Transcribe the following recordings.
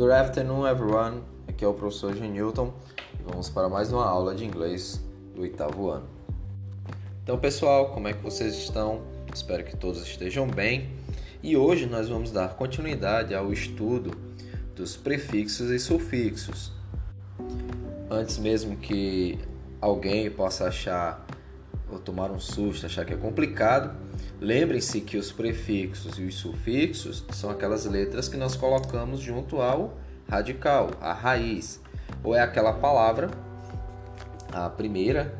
Good afternoon, everyone. Aqui é o professor Jean Newton e vamos para mais uma aula de inglês do oitavo ano. Então, pessoal, como é que vocês estão? Espero que todos estejam bem. E hoje nós vamos dar continuidade ao estudo dos prefixos e sufixos. Antes mesmo que alguém possa achar ou tomar um susto, achar que é complicado, lembrem-se que os prefixos e os sufixos são aquelas letras que nós colocamos junto ao radical, a raiz, ou é aquela palavra, a primeira,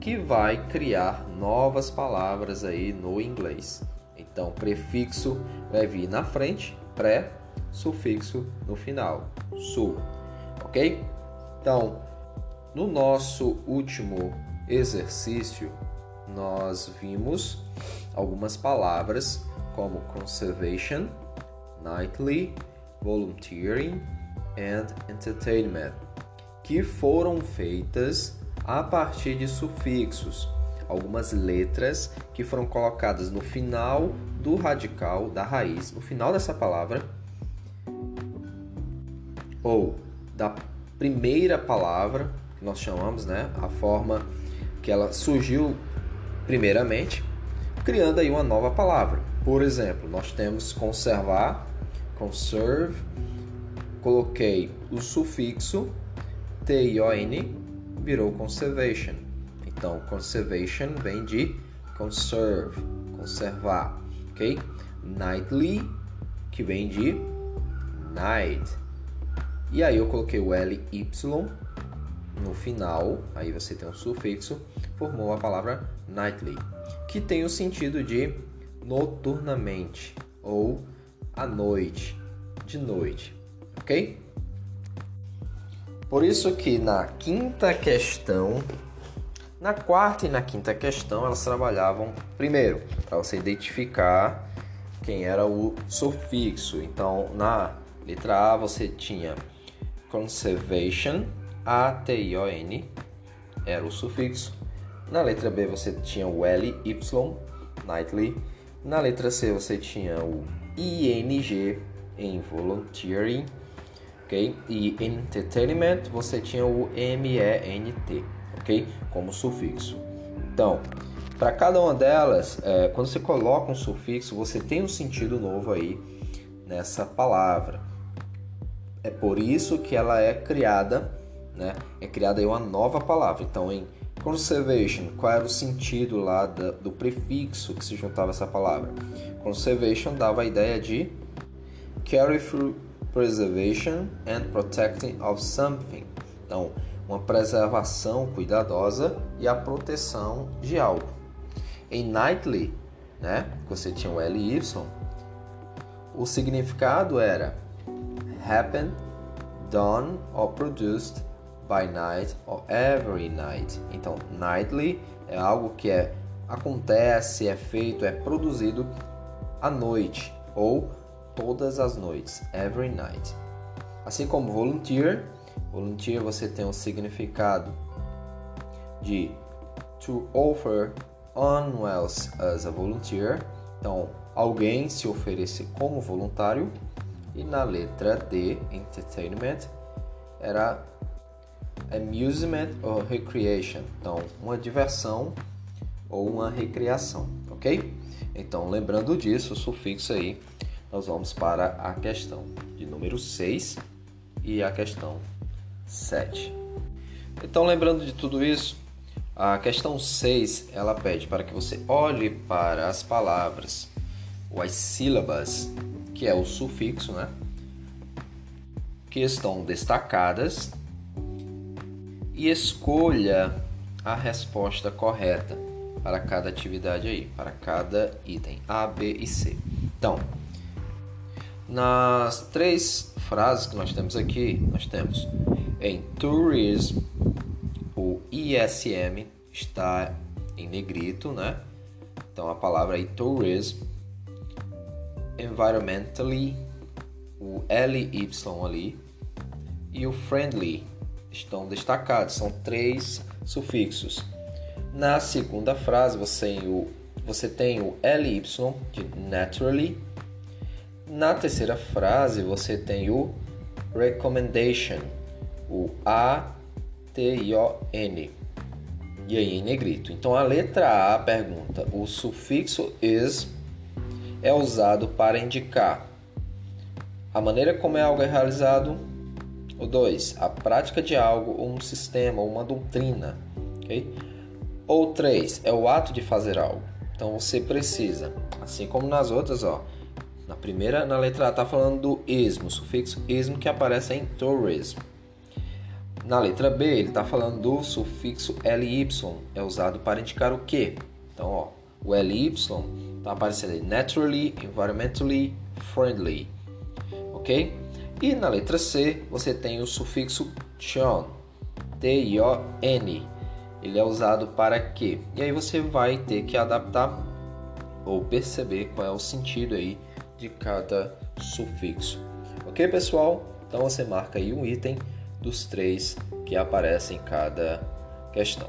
que vai criar novas palavras aí no inglês. Então, prefixo vai vir na frente, pré, sufixo no final, su, ok? Então, no nosso último exercício, nós vimos algumas palavras como conservation, nightly, volunteering and entertainment, que foram feitas a partir de sufixos, algumas letras que foram colocadas no final do radical da raiz, no final dessa palavra, ou da primeira palavra que nós chamamos, né, a forma que ela surgiu primeiramente, criando aí uma nova palavra. Por exemplo, nós temos conservar, conserve, coloquei o sufixo t-i-o-n, virou conservation. Então, conservation vem de conserve, conservar, ok? Nightly, que vem de night. E aí eu coloquei o ly no final, aí você tem um sufixo, formou a palavra nightly, que tem o sentido de noturnamente ou à noite, de noite, ok? Por isso que na quinta questão, na quarta e na quinta questão, elas trabalhavam primeiro para você identificar quem era o sufixo. Então, na letra A você tinha conservation, A-T-I-O-N, era o sufixo. Na letra B você tinha o L-Y, nightly. Na letra C você tinha o ING, em volunteering. ok? E entertainment você tinha o M-E-N-T, ok? Como sufixo. Então, para cada uma delas, é, quando você coloca um sufixo, você tem um sentido novo aí nessa palavra. É por isso que ela é criada, né? É criada aí uma nova palavra. Então, em conservation, qual era o sentido lá da, do prefixo que se juntava essa palavra? Conservation dava a ideia de carry through preservation and protecting of something. Então, uma preservação cuidadosa e a proteção de algo. Em nightly, né, você tinha o LY, o significado era happen, done or produced by night or every night. Então, nightly é algo que é acontece, é feito, é produzido à noite ou todas as noites, every night. Assim como volunteer, volunteer você tem o um significado de to offer oneself as a volunteer. Então, alguém se oferecer como voluntário e na letra D, entertainment, era amusement or recreation. Então, uma diversão ou uma recreação, ok? Então, lembrando disso, o sufixo aí, nós vamos para a questão de número 6 e a questão 7. Então, lembrando de tudo isso, a questão 6, ela pede para que você olhe para as palavras ou as sílabas que é o sufixo, né? Que estão destacadas e escolha a resposta correta para cada atividade aí, para cada item A, B e C. Então, nas três frases que nós temos aqui, nós temos em tourism, o ISM está em negrito, né? Então a palavra aí tourism environmentally, o LY ali e o friendly estão destacados, são três sufixos. Na segunda frase você tem o, você tem o LY de naturally Na terceira frase, você tem o recommendation, o A-T-I-O-N, e aí em negrito. Então a letra A pergunta: o sufixo is é usado para indicar a maneira como é algo é realizado. O 2. A prática de algo ou um sistema ou uma doutrina. Okay? Ou 3. É o ato de fazer algo. Então você precisa, assim como nas outras, ó, na primeira, na letra A, está falando do ismo, sufixo ismo que aparece em tourism. Na letra B, ele está falando do sufixo ly, é usado para indicar o que. Então, ó, o ly está aparecendo naturally, environmentally, friendly. Ok? E na letra C, você tem o sufixo tion, T-I-O-N. Ele é usado para que? E aí você vai ter que adaptar ou perceber qual é o sentido aí de cada sufixo. Ok, pessoal? Então você marca aí um item dos três que aparecem em cada questão.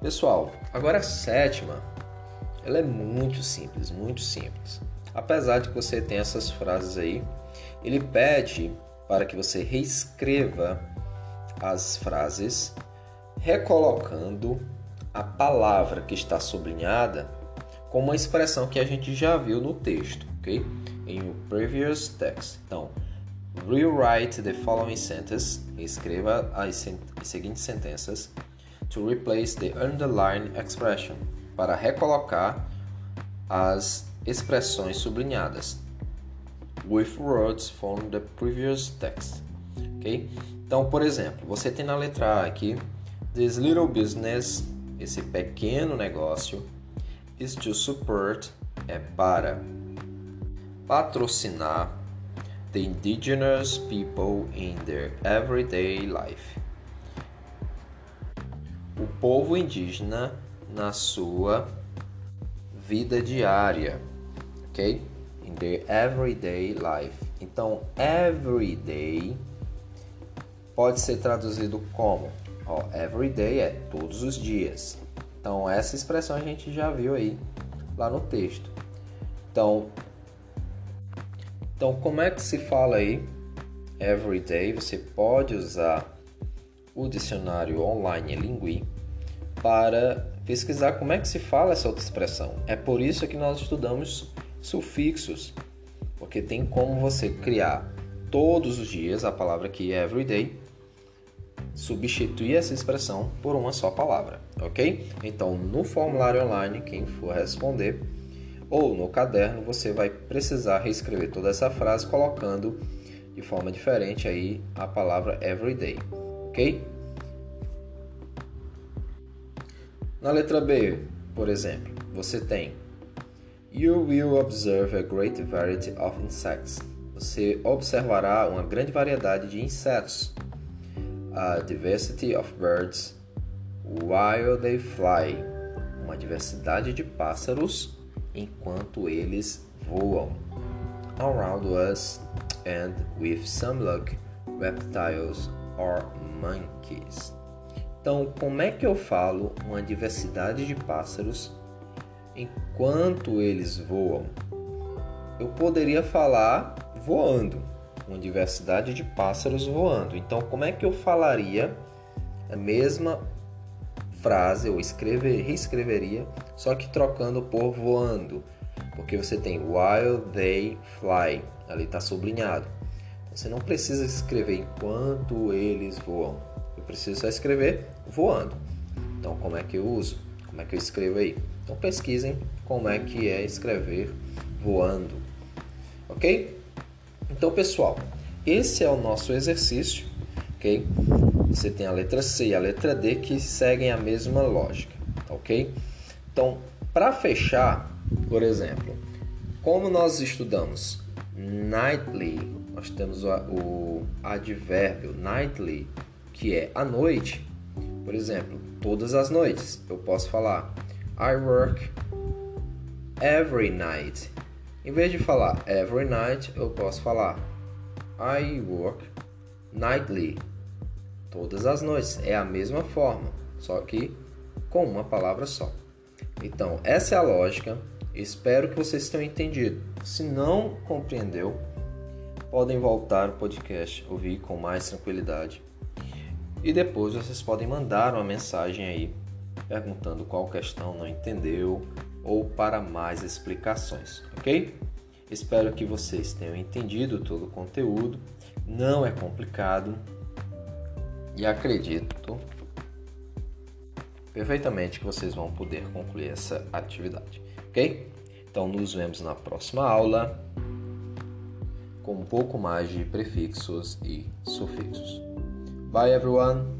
Pessoal, agora a sétima, ela é muito simples, muito simples. Apesar de que você tem essas frases aí, ele pede para que você reescreva as frases recolocando a palavra que está sublinhada com uma expressão que a gente já viu no texto, ok? Em o previous text. Então, rewrite the following sentence. Escreva as seguintes sentenças to replace the underlined expression para recolocar as expressões sublinhadas with words from the previous text. Ok? Então, por exemplo, você tem na letra A aqui this little business, esse pequeno negócio is to support é para patrocinar the indigenous people in their everyday life. O povo indígena na sua vida diária, ok? Their everyday life. Então, everyday pode ser traduzido como, ó, everyday é todos os dias. Então, essa expressão a gente já viu aí lá no texto. Então, então como é que se fala aí everyday? Você pode usar o dicionário online Lingui para pesquisar como é que se fala essa outra expressão. É por isso que nós estudamos sufixos, porque tem como você criar todos os dias a palavra aqui everyday substituir essa expressão por uma só palavra, ok? Então, no formulário online, quem for responder, ou no caderno, você vai precisar reescrever toda essa frase colocando de forma diferente aí a palavra everyday, ok? Na letra B, por exemplo, você tem You will observe a great variety of insects. Você observará uma grande variedade de insetos a diversity of birds while they fly, uma diversidade de pássaros enquanto eles voam. Around us and with some luck, reptiles or monkeys. Então, como é que eu falo uma diversidade de pássaros enquanto eles voam? Eu poderia falar voando, uma diversidade de pássaros voando. Então, como é que eu falaria a mesma frase, ou escrever, reescreveria, só que trocando por voando? Porque você tem while they fly, ali está sublinhado. Você não precisa escrever enquanto eles voam. Eu preciso só escrever voando. Então, como é que eu uso? Como é que eu escrevo aí? Então, pesquisem como é que é escrever voando. Ok? Então, pessoal, esse é o nosso exercício, ok? Você tem a letra C e a letra D que seguem a mesma lógica, ok? Então, para fechar, por exemplo, como nós estudamos nightly, nós temos o, advérbio nightly, que é à noite. Por exemplo, todas as noites eu posso falar I work every night. Em vez de falar every night, eu posso falar I work nightly. Todas as noites. É a mesma forma, só que com uma palavra só. Então, essa é a lógica. Espero que vocês tenham entendido. Se não compreendeu, podem voltar o podcast, ouvir com mais tranquilidade. E depois vocês podem mandar uma mensagem aí perguntando qual questão não entendeu ou para mais explicações, ok? Espero que vocês tenham entendido todo o conteúdo. Não é complicado e acredito perfeitamente que vocês vão poder concluir essa atividade, ok? Então nos vemos na próxima aula com um pouco mais de prefixos e sufixos. Bye everyone!